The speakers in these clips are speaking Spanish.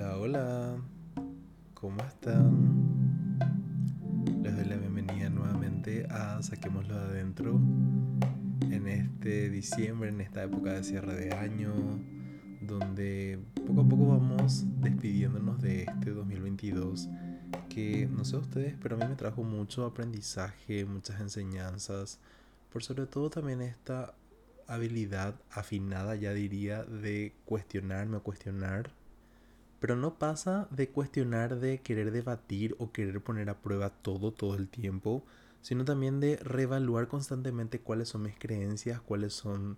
Hola, hola. ¿Cómo están? Les doy la bienvenida nuevamente a Saquémoslo de adentro en este diciembre, en esta época de cierre de año, donde poco a poco vamos despidiéndonos de este 2022 que no sé ustedes, pero a mí me trajo mucho aprendizaje, muchas enseñanzas, por sobre todo también esta habilidad afinada, ya diría, de cuestionarme o cuestionar pero no pasa de cuestionar, de querer debatir o querer poner a prueba todo, todo el tiempo, sino también de reevaluar constantemente cuáles son mis creencias, cuáles son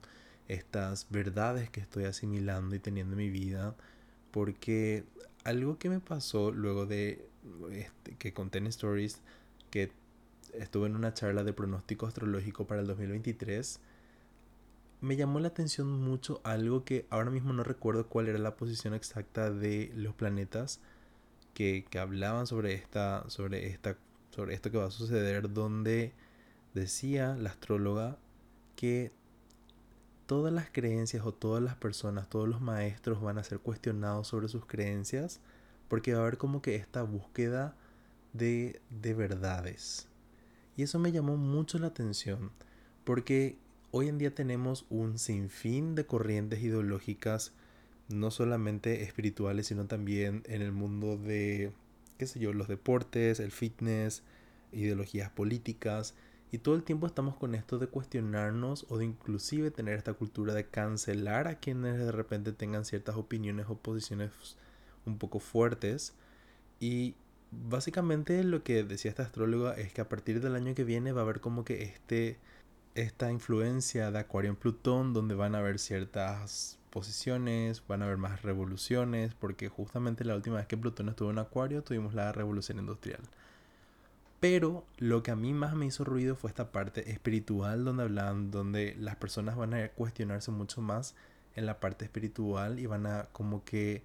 estas verdades que estoy asimilando y teniendo en mi vida. Porque algo que me pasó luego de este, que conté en Stories, que estuve en una charla de pronóstico astrológico para el 2023, me llamó la atención mucho algo que ahora mismo no recuerdo cuál era la posición exacta de los planetas que, hablaban sobre esta, sobre esta, sobre esto que va a suceder, donde decía la astróloga que todas las creencias o todas las personas, todos los maestros van a ser cuestionados sobre sus creencias, porque va a haber como que esta búsqueda de, de verdades. Y eso me llamó mucho la atención, porque Hoy en día tenemos un sinfín de corrientes ideológicas, no solamente espirituales, sino también en el mundo de, qué sé yo, los deportes, el fitness, ideologías políticas. Y todo el tiempo estamos con esto de cuestionarnos o de inclusive tener esta cultura de cancelar a quienes de repente tengan ciertas opiniones o posiciones un poco fuertes. Y básicamente lo que decía esta astróloga es que a partir del año que viene va a haber como que este esta influencia de Acuario en Plutón, donde van a haber ciertas posiciones, van a haber más revoluciones, porque justamente la última vez que Plutón estuvo en Acuario tuvimos la revolución industrial. Pero lo que a mí más me hizo ruido fue esta parte espiritual donde hablan, donde las personas van a cuestionarse mucho más en la parte espiritual y van a como que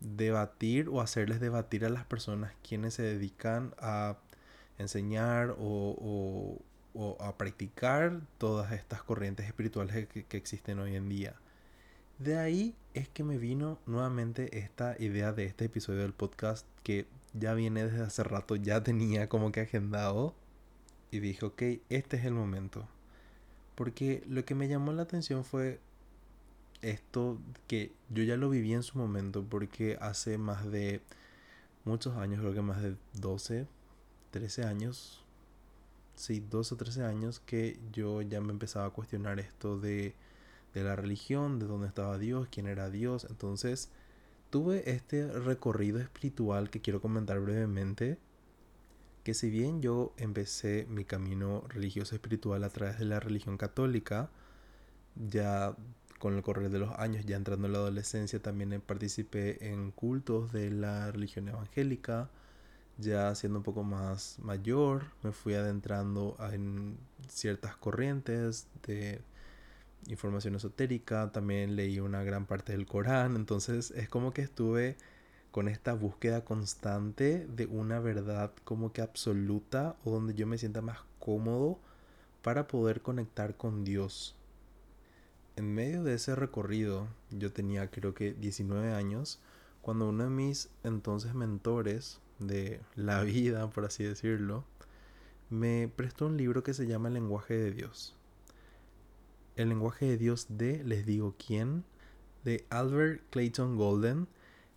debatir o hacerles debatir a las personas quienes se dedican a enseñar o, o a practicar todas estas corrientes espirituales que, existen hoy en día. De ahí es que me vino nuevamente esta idea de este episodio del podcast que ya viene desde hace rato, ya tenía como que agendado y dije, ok, este es el momento. Porque lo que me llamó la atención fue esto que yo ya lo viví en su momento porque hace más de muchos años, creo que más de 12, 13 años, sí, 12 o 13 años que yo ya me empezaba a cuestionar esto de, de la religión, de dónde estaba Dios, quién era Dios. Entonces tuve este recorrido espiritual que quiero comentar brevemente. Que si bien yo empecé mi camino religioso espiritual a través de la religión católica, ya con el correr de los años, ya entrando en la adolescencia, también participé en cultos de la religión evangélica ya siendo un poco más mayor, me fui adentrando en ciertas corrientes de información esotérica, también leí una gran parte del Corán, entonces es como que estuve con esta búsqueda constante de una verdad como que absoluta o donde yo me sienta más cómodo para poder conectar con Dios. En medio de ese recorrido, yo tenía creo que 19 años, cuando uno de mis entonces mentores de la vida, por así decirlo, me prestó un libro que se llama El lenguaje de Dios. El lenguaje de Dios de Les digo quién, de Albert Clayton Golden.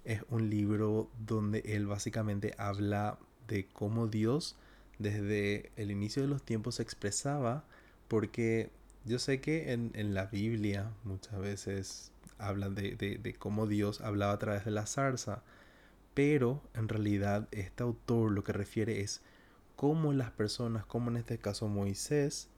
Es un libro donde él básicamente habla de cómo Dios desde el inicio de los tiempos se expresaba, porque yo sé que en, la Biblia muchas veces hablan de, de cómo Dios hablaba a través de la zarza, pero en realidad este autor lo que refiere es cómo las personas, como en este caso Moisés,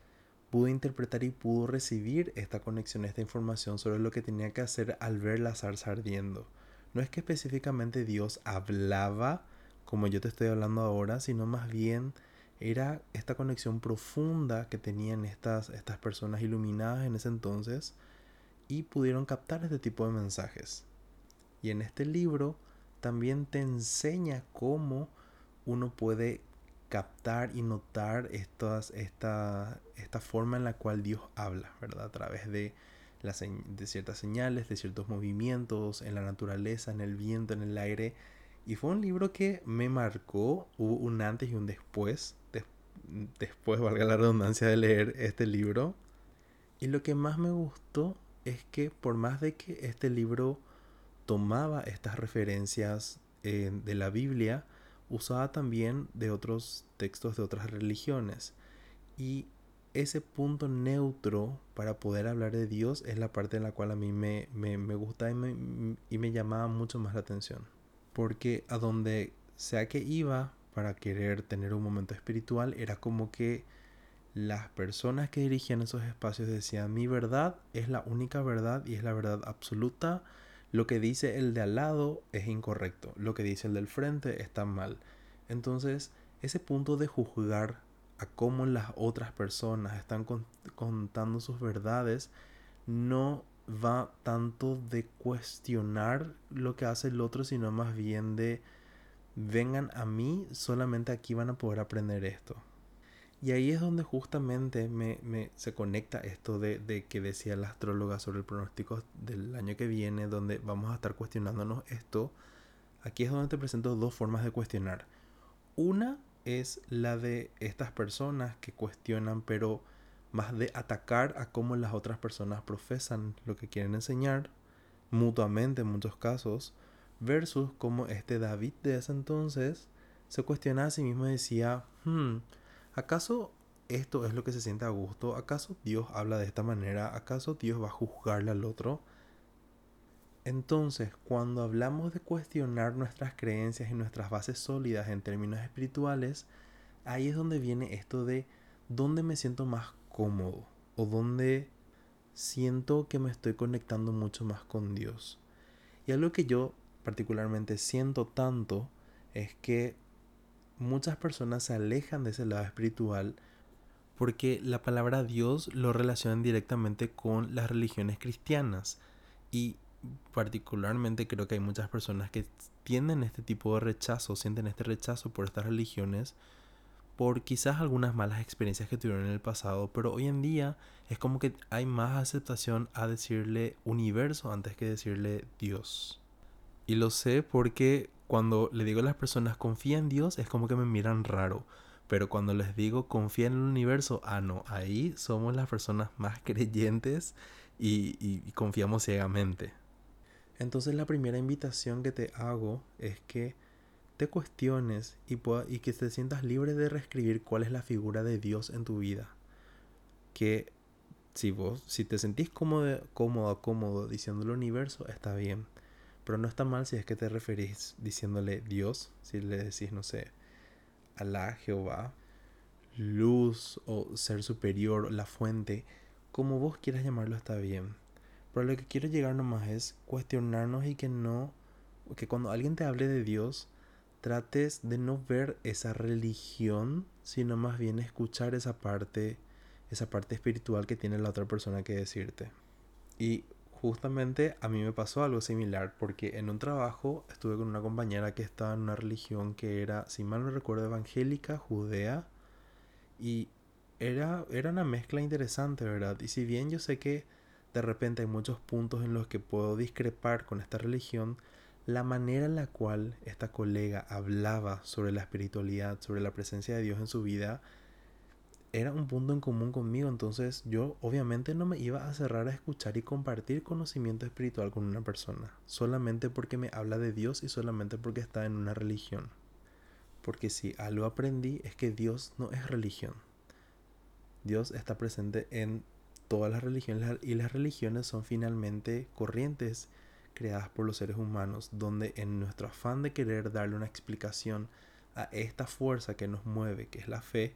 pudo interpretar y pudo recibir esta conexión, esta información sobre lo que tenía que hacer al ver la zarza ardiendo. No es que específicamente Dios hablaba como yo te estoy hablando ahora, sino más bien era esta conexión profunda que tenían estas, estas personas iluminadas en ese entonces y pudieron captar este tipo de mensajes. Y en este libro también te enseña cómo uno puede captar y notar esta, esta forma en la cual Dios habla, ¿verdad? A través de de ciertas señales, de ciertos movimientos en la naturaleza, en el viento, en el aire. Y fue un libro que me marcó, hubo un antes y un después, después, valga la redundancia, de leer este libro. Y lo que más me gustó es que por más de que este libro tomaba estas referencias eh, de la Biblia, usaba también de otros textos de otras religiones. Y ese punto neutro para poder hablar de Dios es la parte en la cual a mí me, me, gusta y me, y me llamaba mucho más la atención. Porque a donde sea que iba para querer tener un momento espiritual, era como que las personas que dirigían esos espacios decían, mi verdad es la única verdad y es la verdad absoluta. Lo que dice el de al lado es incorrecto, lo que dice el del frente está mal. Entonces, ese punto de juzgar a cómo las otras personas están contando sus verdades, no va tanto de cuestionar lo que hace el otro, sino más bien de vengan a mí, solamente aquí van a poder aprender esto. Y ahí es donde justamente me, se conecta esto de, de, que decía la astróloga sobre el pronóstico del año que viene, donde vamos a estar cuestionándonos esto. Aquí es donde te presento dos formas de cuestionar. Una es la de estas personas que cuestionan, pero más de atacar a cómo las otras personas profesan lo que quieren enseñar, mutuamente en muchos casos, versus como este David de ese entonces se cuestionaba a sí mismo y decía, hmm, ¿acaso esto es lo que se siente a gusto? ¿Acaso Dios habla de esta manera? ¿Acaso Dios va a juzgarle al otro? Entonces, cuando hablamos de cuestionar nuestras creencias y nuestras bases sólidas en términos espirituales, ahí es donde viene esto de dónde me siento más cómodo o dónde siento que me estoy conectando mucho más con Dios. Y algo que yo particularmente siento tanto es que muchas personas se alejan de ese lado espiritual porque la palabra Dios lo relacionan directamente con las religiones cristianas. Y particularmente creo que hay muchas personas que tienen este tipo de rechazo, sienten este rechazo por estas religiones, por quizás algunas malas experiencias que tuvieron en el pasado, pero hoy en día es como que hay más aceptación a decirle universo antes que decirle Dios. Y lo sé porque cuando le digo a las personas confía en Dios es como que me miran raro. Pero cuando les digo confía en el universo, ah no, ahí somos las personas más creyentes y, y confiamos ciegamente. Entonces la primera invitación que te hago es que te cuestiones y, y que te sientas libre de reescribir cuál es la figura de Dios en tu vida. Que si vos, si te sentís cómodo, cómodo, cómodo diciendo el universo, está bien. Pero no está mal si es que te referís diciéndole Dios, si le decís, no sé, Alá, Jehová, luz o ser superior, la fuente, como vos quieras llamarlo está bien. Pero lo que quiero llegar nomás es cuestionarnos y que no, que cuando alguien te hable de Dios, trates de no ver esa religión, sino más bien escuchar esa parte, esa parte espiritual que tiene la otra persona que decirte. Y justamente a mí me pasó algo similar, porque en un trabajo estuve con una compañera que estaba en una religión que era, si mal no recuerdo, evangélica, judea, y era, era una mezcla interesante, ¿verdad? Y si bien yo sé que de repente hay muchos puntos en los que puedo discrepar con esta religión, la manera en la cual esta colega hablaba sobre la espiritualidad, sobre la presencia de Dios en su vida, era un punto en común conmigo, entonces yo obviamente no me iba a cerrar a escuchar y compartir conocimiento espiritual con una persona, solamente porque me habla de Dios y solamente porque está en una religión. Porque si algo aprendí es que Dios no es religión. Dios está presente en todas las religiones y las religiones son finalmente corrientes creadas por los seres humanos, donde en nuestro afán de querer darle una explicación a esta fuerza que nos mueve, que es la fe,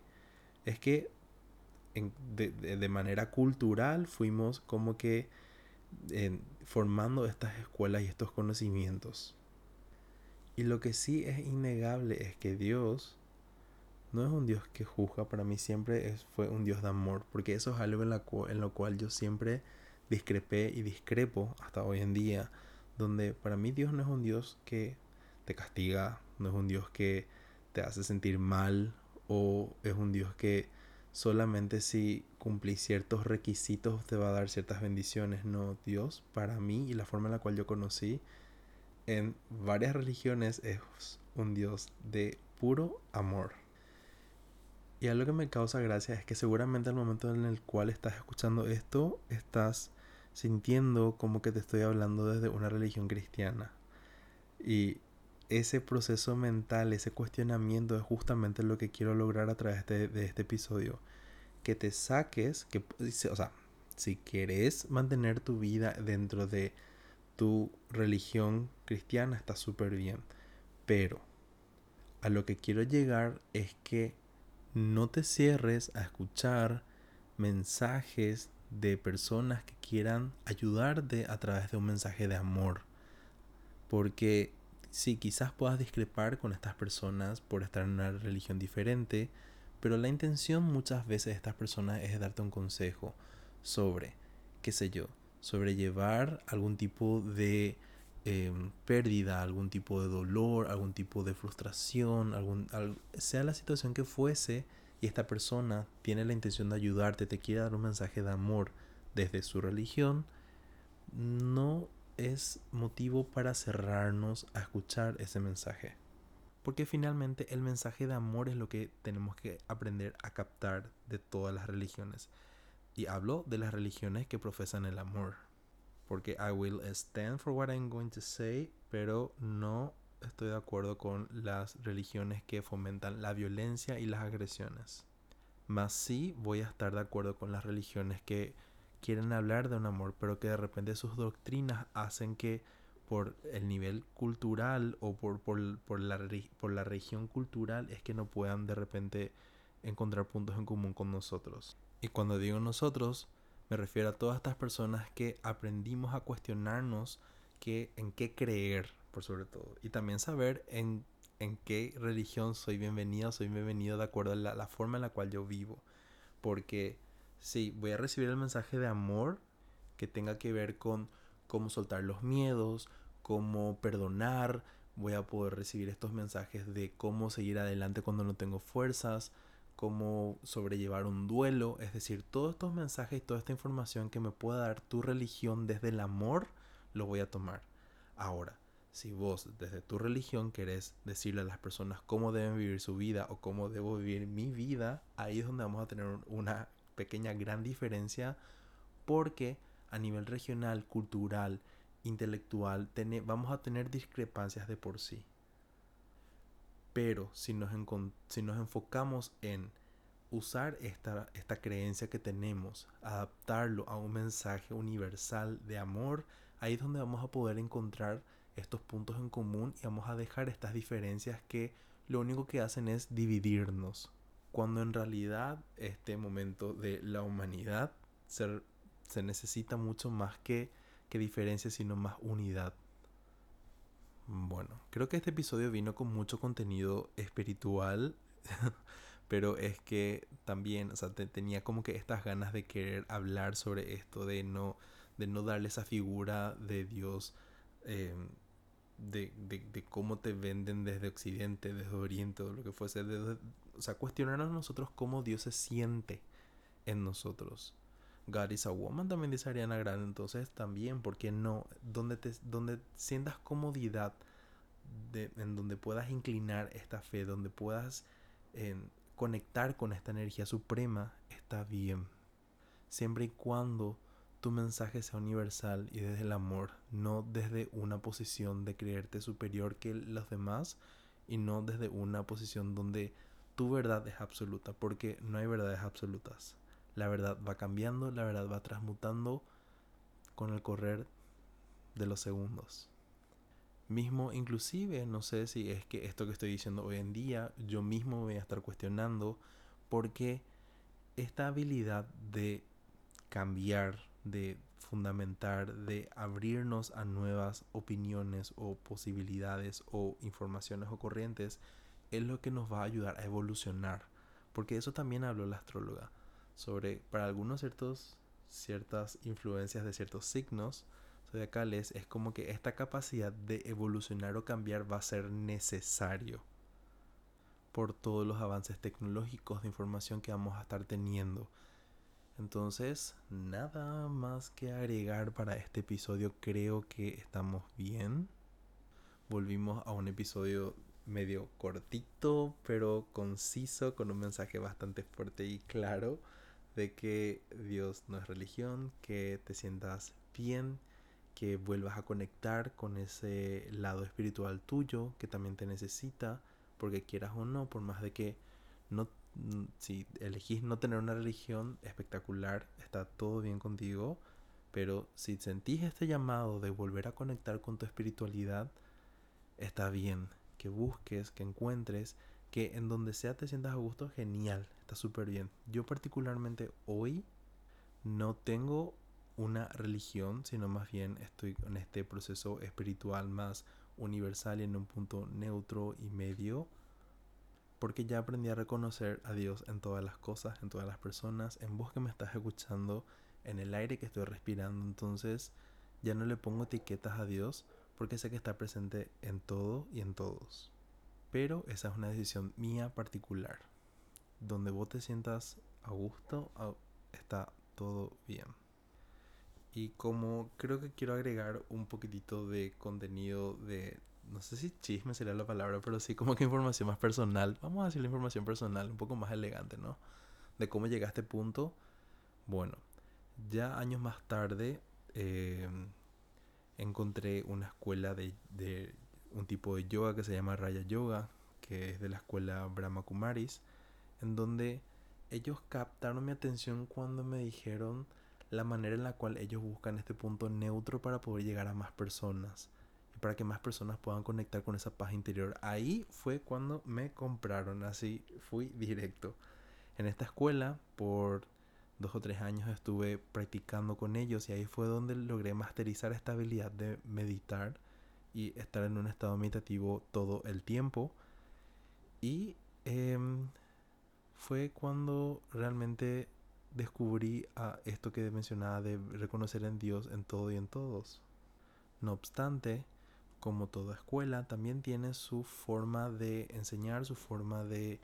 es que de, manera cultural fuimos como que formando estas escuelas y estos conocimientos. Y lo que sí es innegable es que Dios no es un Dios que juzga, para mí siempre es, fue un Dios de amor, porque eso es algo en, la en lo cual yo siempre discrepé y discrepo hasta hoy en día, donde para mí Dios no es un Dios que te castiga, no es un Dios que te hace sentir mal o es un Dios que solamente si cumplís ciertos requisitos te va a dar ciertas bendiciones. No, Dios, para mí y la forma en la cual yo conocí en varias religiones es un Dios de puro amor. Y algo que me causa gracia es que seguramente al momento en el cual estás escuchando esto, estás sintiendo como que te estoy hablando desde una religión cristiana. Y ese proceso mental, ese cuestionamiento es justamente lo que quiero lograr a través de, este episodio. Que te saques, que, o sea, si quieres mantener tu vida dentro de tu religión cristiana, está súper bien. Pero a lo que quiero llegar es que no te cierres a escuchar mensajes de personas que quieran ayudarte a través de un mensaje de amor. Porque si quizás puedas discrepar con estas personas por estar en una religión diferente, pero la intención muchas veces de estas personas es darte un consejo sobre, qué sé yo, sobrellevar algún tipo de Em, pérdida, algún tipo de dolor, algún tipo de frustración, algún, sea la situación que fuese, y esta persona tiene la intención de ayudarte, te quiere dar un mensaje de amor desde su religión, no es motivo para cerrarnos a escuchar ese mensaje. Porque finalmente el mensaje de amor es lo que tenemos que aprender a captar de todas las religiones. Y hablo de las religiones que profesan el amor porque I will stand for what I'm going to say, pero no estoy de acuerdo con las religiones que fomentan la violencia y las agresiones. Más sí voy a estar de acuerdo con las religiones que quieren hablar de un amor, pero que de repente sus doctrinas hacen que por el nivel cultural o por, por, por, la, por la región cultural es que no puedan de repente encontrar puntos en común con nosotros. Y cuando digo nosotros, me refiero a todas estas personas que aprendimos a cuestionarnos que, en qué creer, por sobre todo. Y también saber en, en qué religión soy bienvenido, soy bienvenido de acuerdo a la, la forma en la cual yo vivo. Porque sí, voy a recibir el mensaje de amor que tenga que ver con cómo soltar los miedos, cómo perdonar, voy a poder recibir estos mensajes de cómo seguir adelante cuando no tengo fuerzas, cómo sobrellevar un duelo, es decir, todos estos mensajes y toda esta información que me pueda dar tu religión desde el amor, lo voy a tomar. Ahora, si vos desde tu religión querés decirle a las personas cómo deben vivir su vida o cómo debo vivir mi vida, ahí es donde vamos a tener una pequeña gran diferencia porque a nivel regional, cultural, intelectual, vamos a tener discrepancias de por sí. Pero si nos, si nos enfocamos en usar esta, esta creencia que tenemos, adaptarlo a un mensaje universal de amor, ahí es donde vamos a poder encontrar estos puntos en común y vamos a dejar estas diferencias que lo único que hacen es dividirnos. Cuando en realidad este momento de la humanidad se, se necesita mucho más que, que diferencia, sino más unidad. Bueno, creo que este episodio vino con mucho contenido espiritual, pero es que también, o sea, tenía como que estas ganas de querer hablar sobre esto, de no, de no darle esa figura de Dios, em, de, de, cómo te venden desde Occidente, desde Oriente, o lo que fuese, o sea, cuestionarnos nosotros cómo Dios se siente en nosotros. God is a Woman también dice Ariana Grande, entonces también, ¿por qué no? Donde, te, donde sientas comodidad, de, en donde puedas inclinar esta fe, donde puedas conectar con esta energía suprema, está bien. Siempre y cuando tu mensaje sea universal y desde el amor, no desde una posición de creerte superior que los demás y no desde una posición donde tu verdad es absoluta, porque no hay verdades absolutas la verdad va cambiando, la verdad va transmutando con el correr de los segundos. Mismo inclusive, no sé si es que esto que estoy diciendo hoy en día, yo mismo voy a estar cuestionando porque esta habilidad de cambiar, de fundamentar, de abrirnos a nuevas opiniones o posibilidades o informaciones o corrientes, es lo que nos va a ayudar a evolucionar. Porque eso también habló la astróloga sobre, para algunos ciertos, ciertas influencias de ciertos signos zodiacales, es como que esta capacidad de evolucionar o cambiar va a ser necesario. por todos los avances tecnológicos de información que vamos a estar teniendo. Entonces, nada más que agregar para este episodio. Creo que estamos bien. Volvimos a un episodio medio cortito, pero conciso, con un mensaje bastante fuerte y claro de que Dios no es religión, que te sientas bien, que vuelvas a conectar con ese lado espiritual tuyo que también te necesita, porque quieras o no, por más de que no si elegís no tener una religión espectacular, está todo bien contigo, pero si sentís este llamado de volver a conectar con tu espiritualidad, está bien, que busques, que encuentres, que en donde sea te sientas a gusto, genial, está súper bien. Yo particularmente hoy no tengo una religión, sino más bien estoy en este proceso espiritual más universal y en un punto neutro y medio, porque ya aprendí a reconocer a Dios en todas las cosas, en todas las personas, en vos que me estás escuchando, en el aire que estoy respirando, entonces ya no le pongo etiquetas a Dios porque sé que está presente en todo y en todos. Pero esa es una decisión mía particular. Donde vos te sientas a gusto, está todo bien. Y como creo que quiero agregar un poquitito de contenido de, no sé si chisme sería la palabra, pero sí como que información más personal. Vamos a decir la información personal, un poco más elegante, ¿no? De cómo llegué a este punto. Bueno, ya años más tarde eh, encontré una escuela de, de, un tipo de yoga que se llama Raya Yoga, que es de la escuela Brahma Kumaris, en donde ellos captaron mi atención cuando me dijeron la manera en la cual ellos buscan este punto neutro para poder llegar a más personas y para que más personas puedan conectar con esa paz interior. Ahí fue cuando me compraron, así fui directo. En esta escuela, por dos o tres años estuve practicando con ellos y ahí fue donde logré masterizar esta habilidad de meditar y estar en un estado meditativo todo el tiempo. Y em, fue cuando realmente descubrí a esto que mencionaba de reconocer en Dios en todo y en todos. No obstante, como toda escuela, también tiene su forma de enseñar, su forma de,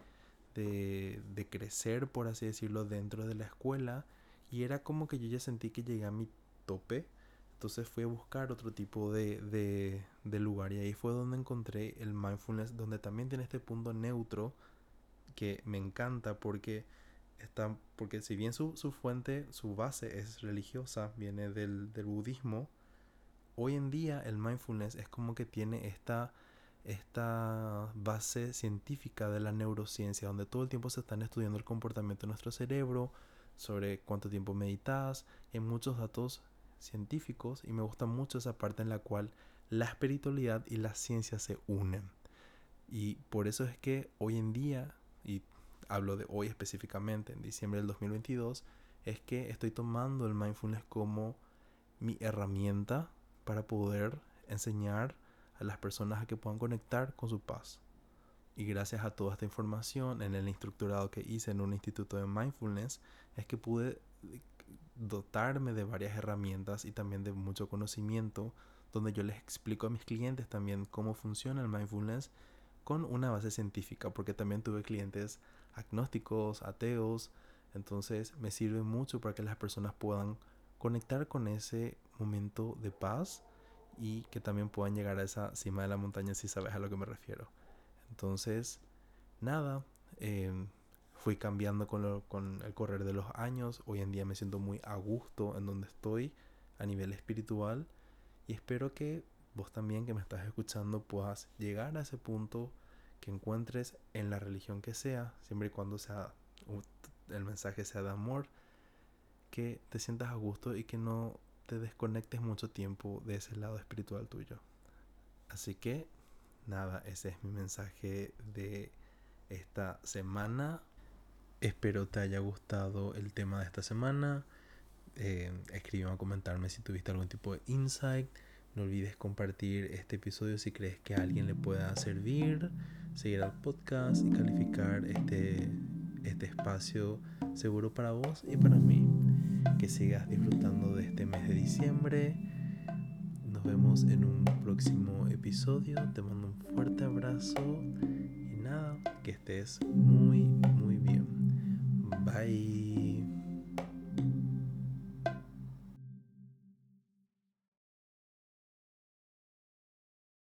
de, de, crecer, por así decirlo, dentro de la escuela. Y era como que yo ya sentí que llegué a mi tope. Entonces fui a buscar otro tipo de, de, de lugar y ahí fue donde encontré el mindfulness, donde también tiene este punto neutro que me encanta porque está, porque si bien su, su fuente, su base es religiosa, viene del, del, budismo, hoy en día el mindfulness es como que tiene esta, esta base científica de la neurociencia, donde todo el tiempo se están estudiando el comportamiento de nuestro cerebro, sobre cuánto tiempo meditas, hay muchos datos científicos y me gusta mucho esa parte en la cual la espiritualidad y la ciencia se unen. Y por eso es que hoy en día, y hablo de hoy específicamente, en diciembre del 2022, es que estoy tomando el mindfulness como mi herramienta para poder enseñar las personas a que puedan conectar con su paz. Y gracias a toda esta información en el instructorado que hice en un instituto de mindfulness, es que pude dotarme de varias herramientas y también de mucho conocimiento, donde yo les explico a mis clientes también cómo funciona el mindfulness con una base científica, porque también tuve clientes agnósticos, ateos. Entonces me sirve mucho para que las personas puedan conectar con ese momento de paz y que también puedan llegar a esa cima de la montaña si sabes a lo que me refiero. Entonces, nada, em, fui cambiando con, con el correr de los años. Hoy en día me siento muy a gusto en donde estoy a nivel espiritual y espero que vos también que me estás escuchando puedas llegar a ese punto que encuentres en la religión que sea, siempre y cuando sea el mensaje sea de amor, que te sientas a gusto y que no te desconectes mucho tiempo de ese lado espiritual tuyo. Así que nada, ese es mi mensaje de esta semana. Espero te haya gustado el tema de esta semana. Eh, a comentarme si tuviste algún tipo de insight. No olvides compartir este episodio si crees que a alguien le pueda servir seguir al podcast y calificar este, este espacio seguro para vos y para mí. Que sigas disfrutando de este mes de diciembre. Nos vemos en un próximo episodio. Te mando un fuerte abrazo y nada, que estés muy, muy bien. Bye.